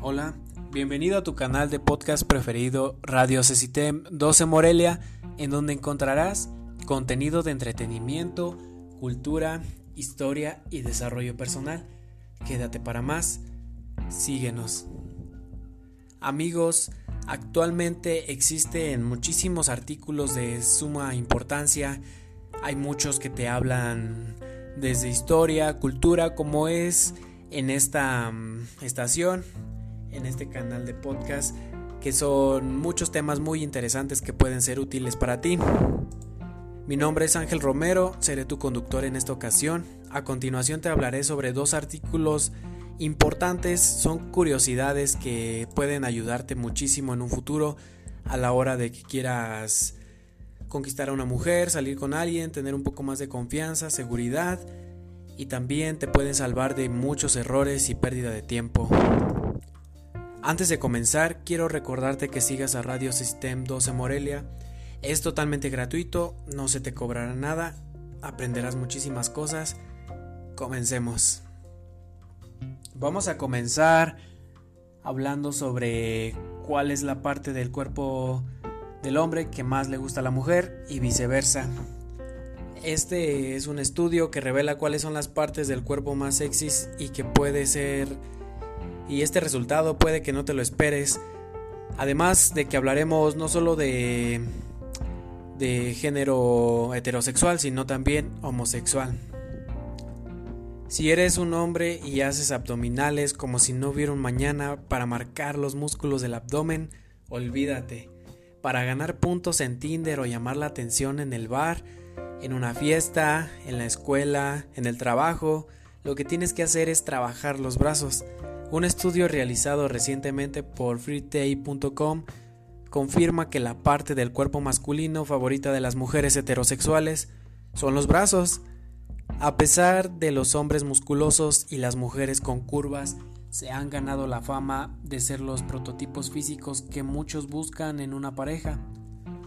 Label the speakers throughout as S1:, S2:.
S1: Hola, bienvenido a tu canal de podcast preferido Radio Cecitem 12 Morelia, en donde encontrarás contenido de entretenimiento, cultura, historia y desarrollo personal. Quédate para más, síguenos. Amigos, actualmente existen muchísimos artículos de suma importancia, hay muchos que te hablan desde historia, cultura, como es en esta mm, estación en este canal de podcast que son muchos temas muy interesantes que pueden ser útiles para ti. Mi nombre es Ángel Romero, seré tu conductor en esta ocasión. A continuación te hablaré sobre dos artículos importantes, son curiosidades que pueden ayudarte muchísimo en un futuro a la hora de que quieras conquistar a una mujer, salir con alguien, tener un poco más de confianza, seguridad y también te pueden salvar de muchos errores y pérdida de tiempo. Antes de comenzar, quiero recordarte que sigas a Radio System 12 Morelia. Es totalmente gratuito, no se te cobrará nada, aprenderás muchísimas cosas. Comencemos. Vamos a comenzar hablando sobre cuál es la parte del cuerpo del hombre que más le gusta a la mujer y viceversa. Este es un estudio que revela cuáles son las partes del cuerpo más sexys y que puede ser y este resultado puede que no te lo esperes. Además de que hablaremos no solo de, de género heterosexual, sino también homosexual. Si eres un hombre y haces abdominales como si no hubiera un mañana para marcar los músculos del abdomen, olvídate. Para ganar puntos en Tinder o llamar la atención en el bar, en una fiesta, en la escuela, en el trabajo, lo que tienes que hacer es trabajar los brazos. Un estudio realizado recientemente por freetay.com confirma que la parte del cuerpo masculino favorita de las mujeres heterosexuales son los brazos. A pesar de los hombres musculosos y las mujeres con curvas, se han ganado la fama de ser los prototipos físicos que muchos buscan en una pareja.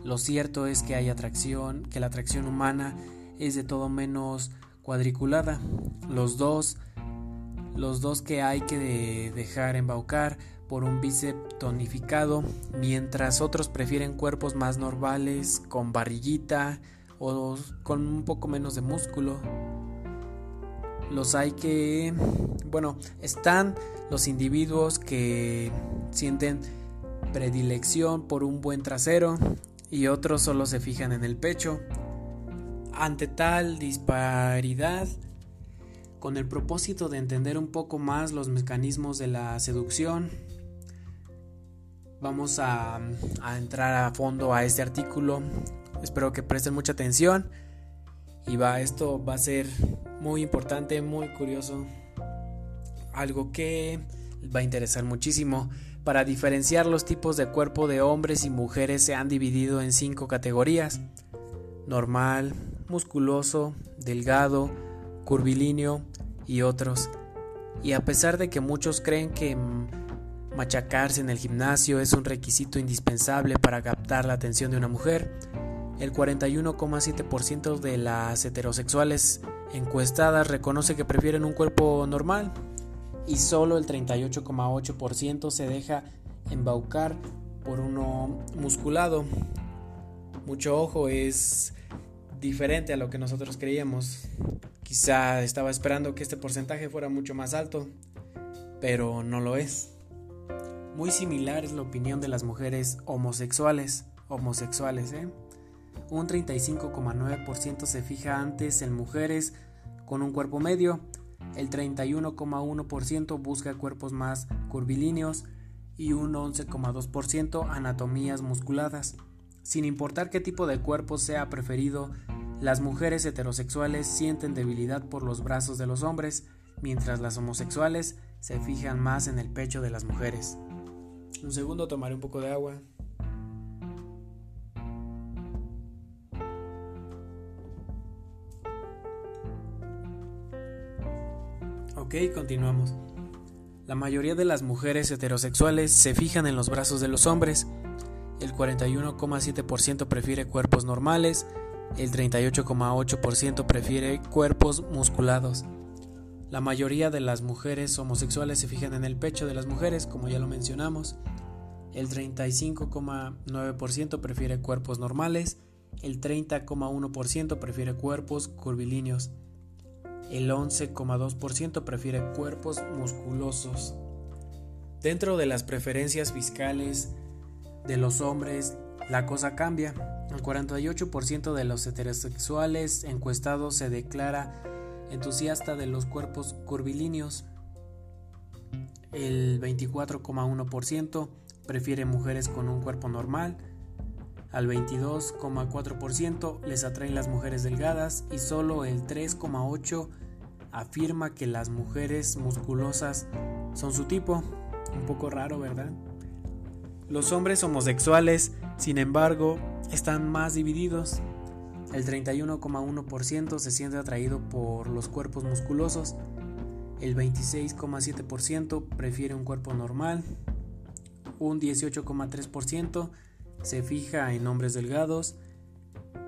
S1: Lo cierto es que hay atracción, que la atracción humana es de todo menos cuadriculada. Los dos los dos que hay que dejar embaucar por un bíceps tonificado, mientras otros prefieren cuerpos más normales, con barriguita o con un poco menos de músculo. Los hay que, bueno, están los individuos que sienten predilección por un buen trasero y otros solo se fijan en el pecho. Ante tal disparidad, con el propósito de entender un poco más los mecanismos de la seducción. Vamos a, entrar a fondo a este artículo. Espero que presten mucha atención. Y va, esto va a ser muy importante, muy curioso. Algo que va a interesar muchísimo. Para diferenciar los tipos de cuerpo de hombres y mujeres se han dividido en cinco categorías. Normal, musculoso, delgado, curvilíneo y otros. Y a pesar de que muchos creen que machacarse en el gimnasio es un requisito indispensable para captar la atención de una mujer, el 41,7% de las heterosexuales encuestadas reconoce que prefieren un cuerpo normal y solo el 38,8% se deja embaucar por uno musculado. Mucho ojo, es diferente a lo que nosotros creíamos. Quizá estaba esperando que este porcentaje fuera mucho más alto, pero no lo es. Muy similar es la opinión de las mujeres homosexuales, homosexuales, ¿eh? Un 35,9% se fija antes en mujeres con un cuerpo medio, el 31,1% busca cuerpos más curvilíneos y un 11,2% anatomías musculadas. Sin importar qué tipo de cuerpo sea preferido, las mujeres heterosexuales sienten debilidad por los brazos de los hombres, mientras las homosexuales se fijan más en el pecho de las mujeres. Un segundo, tomaré un poco de agua. Ok, continuamos. La mayoría de las mujeres heterosexuales se fijan en los brazos de los hombres. El 41,7% prefiere cuerpos normales, el 38,8% prefiere cuerpos musculados. La mayoría de las mujeres homosexuales se fijan en el pecho de las mujeres, como ya lo mencionamos. El 35,9% prefiere cuerpos normales, el 30,1% prefiere cuerpos curvilíneos, el 11,2% prefiere cuerpos musculosos. Dentro de las preferencias fiscales de los hombres, la cosa cambia. El 48% de los heterosexuales encuestados se declara entusiasta de los cuerpos curvilíneos. El 24,1% prefiere mujeres con un cuerpo normal. Al 22,4% les atraen las mujeres delgadas y solo el 3,8% afirma que las mujeres musculosas son su tipo. Un poco raro, ¿verdad? Los hombres homosexuales, sin embargo, están más divididos. El 31,1% se siente atraído por los cuerpos musculosos. El 26,7% prefiere un cuerpo normal. Un 18,3% se fija en hombres delgados.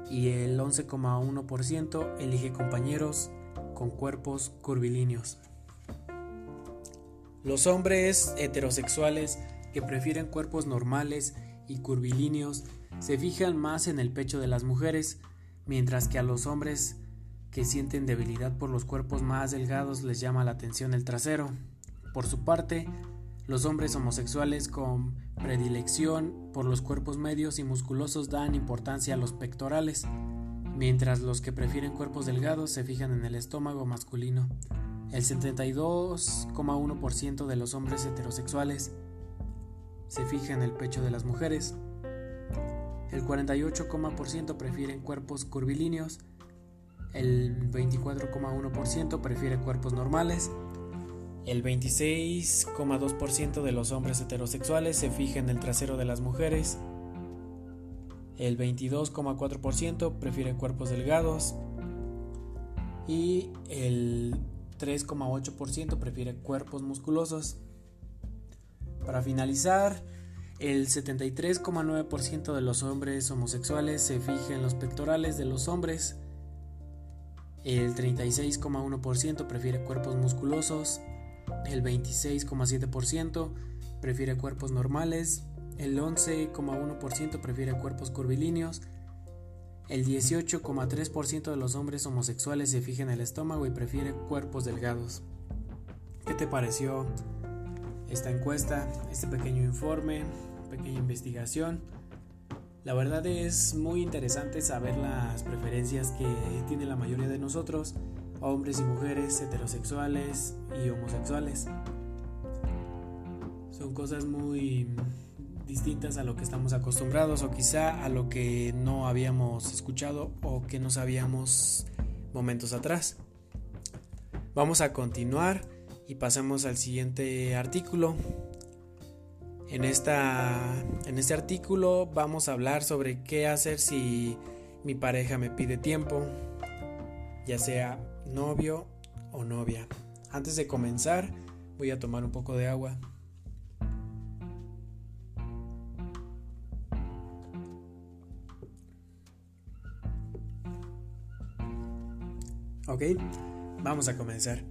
S1: Y el 11,1% elige compañeros con cuerpos curvilíneos. Los hombres heterosexuales que prefieren cuerpos normales y curvilíneos se fijan más en el pecho de las mujeres, mientras que a los hombres que sienten debilidad por los cuerpos más delgados les llama la atención el trasero. Por su parte, los hombres homosexuales con predilección por los cuerpos medios y musculosos dan importancia a los pectorales, mientras los que prefieren cuerpos delgados se fijan en el estómago masculino. El 72,1% de los hombres heterosexuales se fija en el pecho de las mujeres, el 48,% prefieren cuerpos curvilíneos, el 24,1% prefiere cuerpos normales, el 26,2% de los hombres heterosexuales se fija en el trasero de las mujeres, el 22,4% prefiere cuerpos delgados. Y el 3,8% prefiere cuerpos musculosos. Para finalizar, el 73,9% de los hombres homosexuales se fija en los pectorales de los hombres. El 36,1% prefiere cuerpos musculosos. El 26,7% prefiere cuerpos normales. El 11,1% prefiere cuerpos curvilíneos. El 18,3% de los hombres homosexuales se fija en el estómago y prefiere cuerpos delgados. ¿Qué te pareció esta encuesta, este pequeño informe? Pequeña investigación. La verdad es muy interesante saber las preferencias que tiene la mayoría de nosotros, hombres y mujeres, heterosexuales y homosexuales. Son cosas muy distintas a lo que estamos acostumbrados o quizá a lo que no habíamos escuchado o que no sabíamos momentos atrás. Vamos a continuar y pasemos al siguiente artículo en, esta, en este artículo vamos a hablar sobre qué hacer si mi pareja me pide tiempo, ya sea novio o novia. Antes de comenzar, voy a tomar un poco de agua. Ok, vamos a comenzar.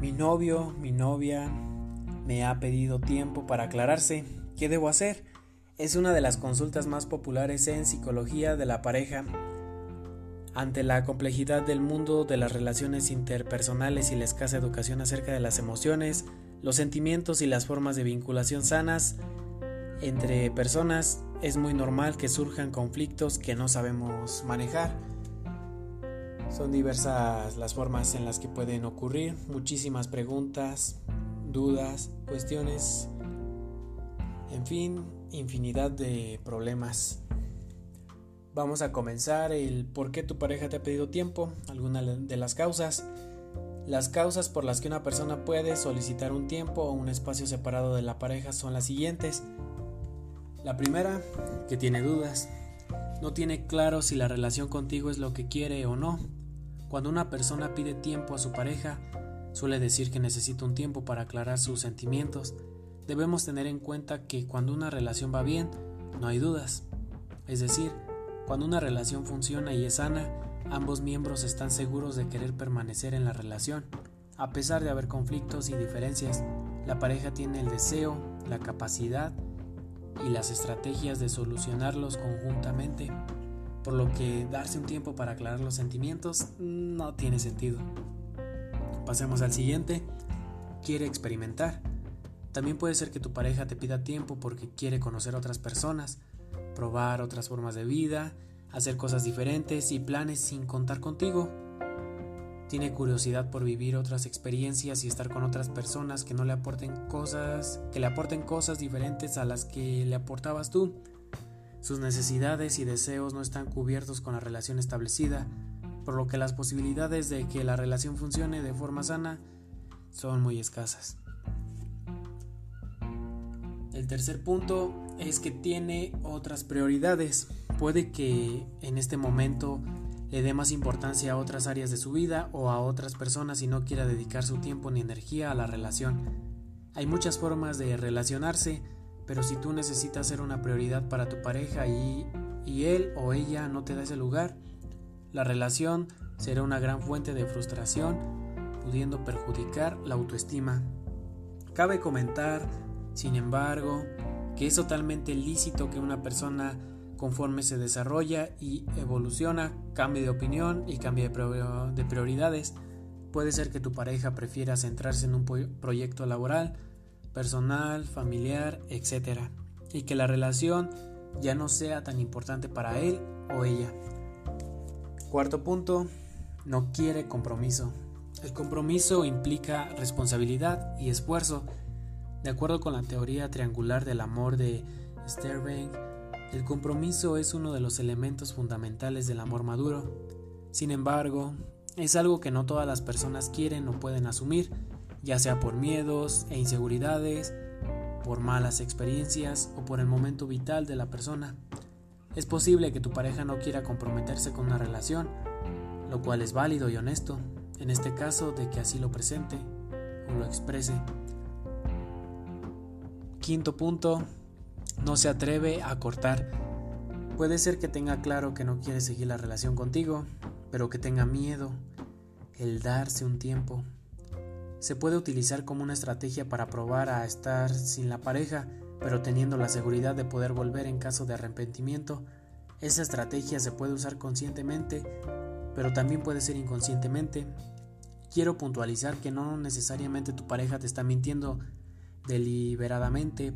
S1: Mi novio, mi novia, me ha pedido tiempo para aclararse. ¿Qué debo hacer? Es una de las consultas más populares en psicología de la pareja. Ante la complejidad del mundo de las relaciones interpersonales y la escasa educación acerca de las emociones, los sentimientos y las formas de vinculación sanas entre personas, es muy normal que surjan conflictos que no sabemos manejar. Son diversas las formas en las que pueden ocurrir, muchísimas preguntas, dudas, cuestiones, en fin, infinidad de problemas. Vamos a comenzar el por qué tu pareja te ha pedido tiempo, alguna de las causas. Las causas por las que una persona puede solicitar un tiempo o un espacio separado de la pareja son las siguientes. La primera, que tiene dudas. No tiene claro si la relación contigo es lo que quiere o no. Cuando una persona pide tiempo a su pareja, Suele decir que necesita un tiempo para aclarar sus sentimientos. Debemos tener en cuenta que cuando una relación va bien, no hay dudas. Es decir, cuando una relación funciona y es sana, ambos miembros están seguros de querer permanecer en la relación. A pesar de haber conflictos y diferencias, la pareja tiene el deseo, la capacidad y las estrategias de solucionarlos conjuntamente, por lo que darse un tiempo para aclarar los sentimientos no tiene sentido. Pasemos al siguiente. Quiere experimentar. También puede ser que tu pareja te pida tiempo porque quiere conocer a otras personas, probar otras formas de vida, hacer cosas diferentes y planes sin contar contigo. Tiene curiosidad por vivir otras experiencias y estar con otras personas que no le aporten cosas, que le aporten cosas diferentes a las que le aportabas tú. Sus necesidades y deseos no están cubiertos con la relación establecida, por lo que las posibilidades de que la relación funcione de forma sana son muy escasas. El tercer punto es que tiene otras prioridades. Puede que en este momento le dé más importancia a otras áreas de su vida o a otras personas y no quiera dedicar su tiempo ni energía a la relación. Hay muchas formas de relacionarse, pero si tú necesitas ser una prioridad para tu pareja y, y él o ella no te da ese lugar, la relación será una gran fuente de frustración, pudiendo perjudicar la autoestima. Cabe comentar, sin embargo, que es totalmente lícito que una persona conforme se desarrolla y evoluciona, cambie de opinión y cambie de prioridades. Puede ser que tu pareja prefiera centrarse en un proyecto laboral, personal, familiar, etc. Y que la relación ya no sea tan importante para él o ella. Cuarto punto, no quiere compromiso. El compromiso implica responsabilidad y esfuerzo. De acuerdo con la teoría triangular del amor de Sterling, el compromiso es uno de los elementos fundamentales del amor maduro. Sin embargo, es algo que no todas las personas quieren o pueden asumir, ya sea por miedos e inseguridades, por malas experiencias o por el momento vital de la persona. Es posible que tu pareja no quiera comprometerse con una relación, lo cual es válido y honesto, en este caso de que así lo presente o lo exprese. Quinto punto, no se atreve a cortar. Puede ser que tenga claro que no quiere seguir la relación contigo, pero que tenga miedo, el darse un tiempo. Se puede utilizar como una estrategia para probar a estar sin la pareja, pero teniendo la seguridad de poder volver en caso de arrepentimiento. Esa estrategia se puede usar conscientemente, pero también puede ser inconscientemente. Quiero puntualizar que no necesariamente tu pareja te está mintiendo deliberadamente,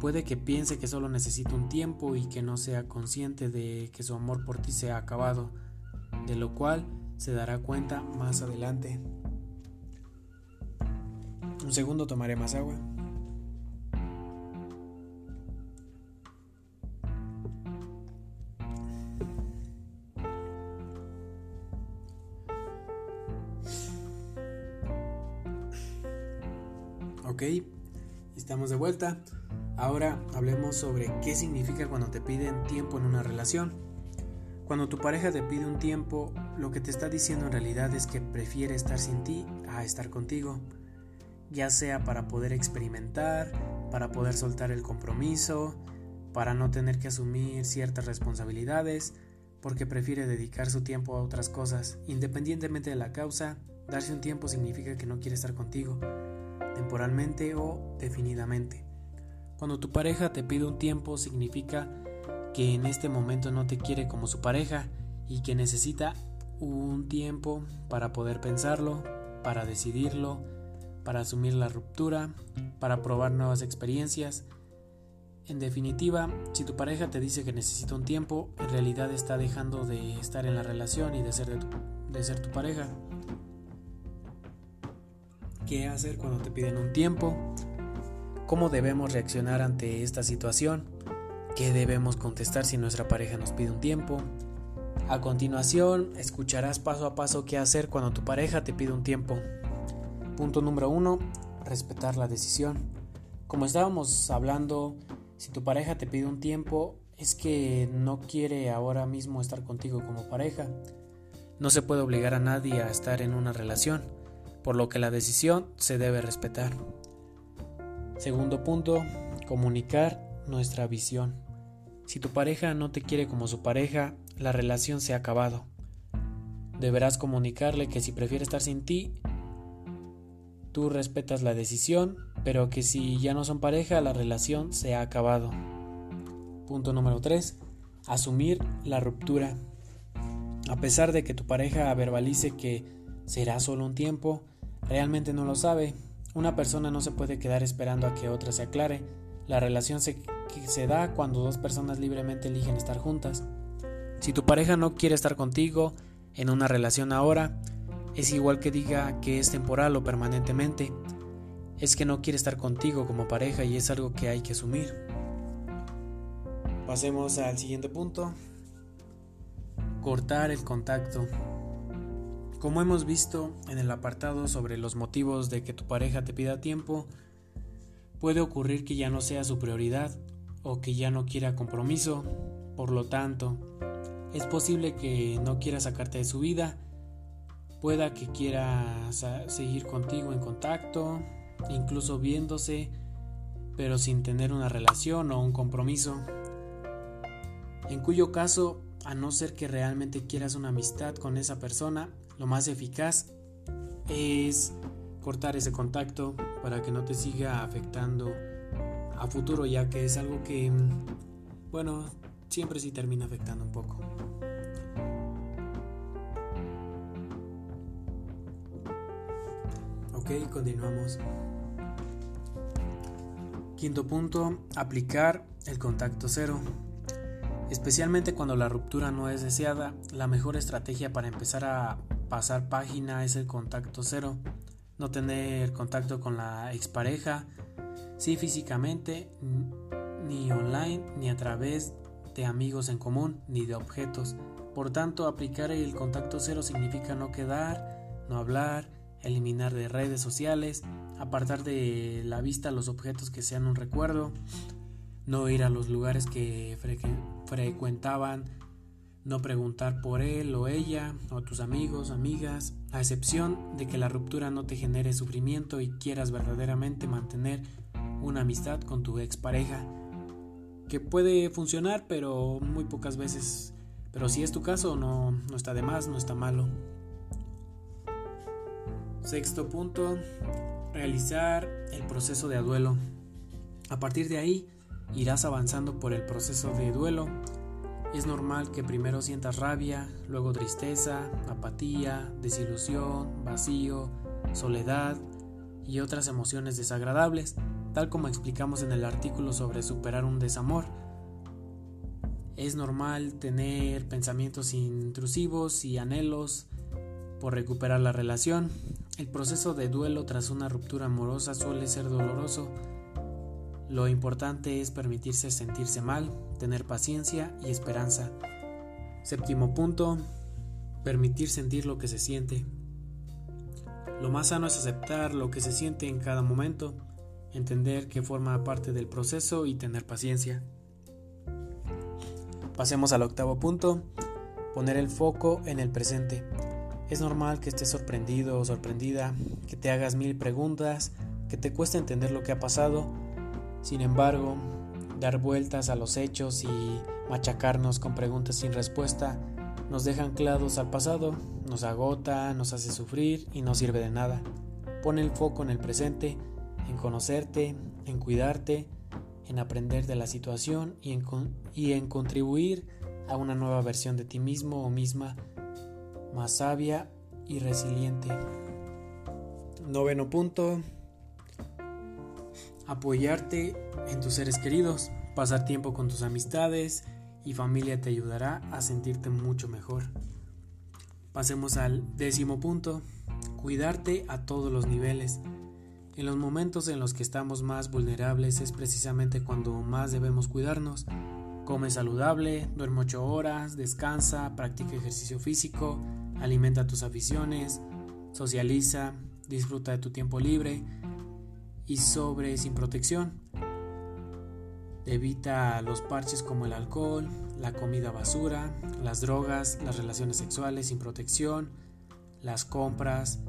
S1: Puede que piense que solo necesita un tiempo y que no sea consciente de que su amor por ti se ha acabado, de lo cual se dará cuenta más adelante. Un segundo tomaré más agua. Ok, estamos de vuelta. Ahora hablemos sobre qué significa cuando te piden tiempo en una relación. Cuando tu pareja te pide un tiempo, lo que te está diciendo en realidad es que prefiere estar sin ti a estar contigo, ya sea para poder experimentar, para poder soltar el compromiso, para no tener que asumir ciertas responsabilidades, porque prefiere dedicar su tiempo a otras cosas. Independientemente de la causa, darse un tiempo significa que no quiere estar contigo, temporalmente o definidamente. Cuando tu pareja te pide un tiempo significa que en este momento no te quiere como su pareja y que necesita un tiempo para poder pensarlo, para decidirlo, para asumir la ruptura, para probar nuevas experiencias. En definitiva, si tu pareja te dice que necesita un tiempo, en realidad está dejando de estar en la relación y de ser, de, ser tu pareja. ¿Qué hacer cuando te piden un tiempo? ¿Cómo debemos reaccionar ante esta situación? ¿Qué debemos contestar si nuestra pareja nos pide un tiempo? A continuación, escucharás paso a paso qué hacer cuando tu pareja te pide un tiempo. Punto número uno, respetar la decisión. Como estábamos hablando, si tu pareja te pide un tiempo, es que no quiere ahora mismo estar contigo como pareja. No se puede obligar a nadie a estar en una relación, por lo que la decisión se debe respetar. Segundo punto, comunicar nuestra visión. Si tu pareja no te quiere como su pareja, la relación se ha acabado. Deberás comunicarle que si prefiere estar sin ti, tú respetas la decisión, pero que si ya no son pareja, la relación se ha acabado. Punto número 3. Asumir la ruptura. A pesar de que tu pareja verbalice que será solo un tiempo, realmente no lo sabe. Una persona no se puede quedar esperando a que otra se aclare. La relación se, se da cuando dos personas libremente eligen estar juntas. Si tu pareja no quiere estar contigo en una relación ahora, es igual que diga que es temporal o permanentemente. Es que no quiere estar contigo como pareja y es algo que hay que asumir. Pasemos al siguiente punto. Cortar el contacto. Como hemos visto en el apartado sobre los motivos de que tu pareja te pida tiempo, puede ocurrir que ya no sea su prioridad o que ya no quiera compromiso. Por lo tanto, es posible que no quiera sacarte de su vida, pueda que quiera seguir contigo en contacto, incluso viéndose, pero sin tener una relación o un compromiso. En cuyo caso, a no ser que realmente quieras una amistad con esa persona, lo más eficaz es cortar ese contacto para que no te siga afectando a futuro, ya que es algo que, bueno, siempre sí termina afectando un poco. Ok, continuamos. Quinto punto, aplicar el contacto cero. Especialmente cuando la ruptura no es deseada, la mejor estrategia para empezar a pasar página es el contacto cero. No tener contacto con la expareja, sí físicamente, ni online, ni a través de amigos en común, ni de objetos. Por tanto, aplicar el contacto cero significa no quedar, no hablar, eliminar de redes sociales, apartar de la vista los objetos que sean un recuerdo, no ir a los lugares que frecuentaban, no preguntar por él o ella o tus amigos, amigas, a excepción de que la ruptura no te genere sufrimiento y quieras verdaderamente mantener una amistad con tu expareja, que puede funcionar pero muy pocas veces, pero si es tu caso no, no está de más, no está malo. Sexto punto, realizar el proceso de duelo. A partir de ahí, irás avanzando por el proceso de duelo. Es normal que primero sientas rabia, luego tristeza, apatía, desilusión, vacío, soledad y otras emociones desagradables, tal como explicamos en el artículo sobre superar un desamor. Es normal tener pensamientos intrusivos y anhelos por recuperar la relación. El proceso de duelo tras una ruptura amorosa suele ser doloroso lo importante es permitirse sentirse mal, tener paciencia y esperanza. Séptimo punto, permitir sentir lo que se siente. Lo más sano es aceptar lo que se siente en cada momento, entender que forma parte del proceso y tener paciencia. Pasemos al octavo punto, poner el foco en el presente. Es normal que estés sorprendido o sorprendida, que te hagas mil preguntas, que te cueste entender lo que ha pasado, sin embargo, dar vueltas a los hechos y machacarnos con preguntas sin respuesta nos deja anclados al pasado, nos agota, nos hace sufrir y no sirve de nada. Pone el foco en el presente, en conocerte, en cuidarte, en aprender de la situación y en, y en contribuir a una nueva versión de ti mismo o misma más sabia y resiliente. Noveno punto, apoyarte en tus seres queridos, pasar tiempo con tus amistades y familia te ayudará a sentirte mucho mejor. Pasemos al décimo punto, cuidarte a todos los niveles. En los momentos en los que estamos más vulnerables es precisamente cuando más debemos cuidarnos. Come saludable, duerme 8 horas, descansa, practica ejercicio físico, alimenta tus aficiones, socializa, disfruta de tu tiempo libre, y sobre sin protección. Evita los parches como el alcohol, la comida basura, las drogas, las relaciones sexuales sin protección, las compras,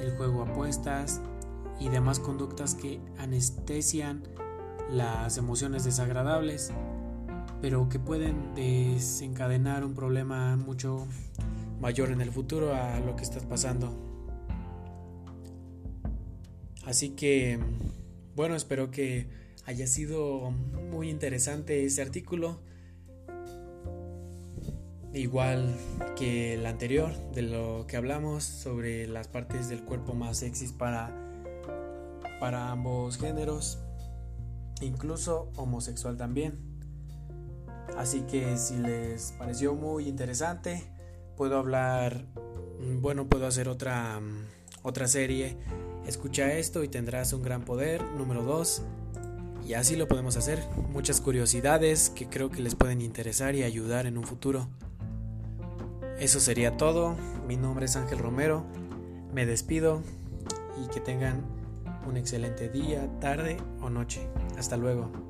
S1: el juego apuestas y demás conductas que anestesian las emociones desagradables, pero que pueden desencadenar un problema mucho mayor en el futuro a lo que estás pasando. Así que, bueno, espero que haya sido muy interesante este artículo. Igual que el anterior, de lo que hablamos sobre las partes del cuerpo más sexys para, para ambos géneros, incluso homosexual también. Así que si les pareció muy interesante, puedo hablar, bueno, puedo hacer otra, otra serie. Escucha esto y tendrás un gran poder. Número 2. Y así lo podemos hacer. Muchas curiosidades que creo que les pueden interesar y ayudar en un futuro. Eso sería todo. Mi nombre es Ángel Romero. Me despido y que tengan un excelente día, tarde o noche. Hasta luego.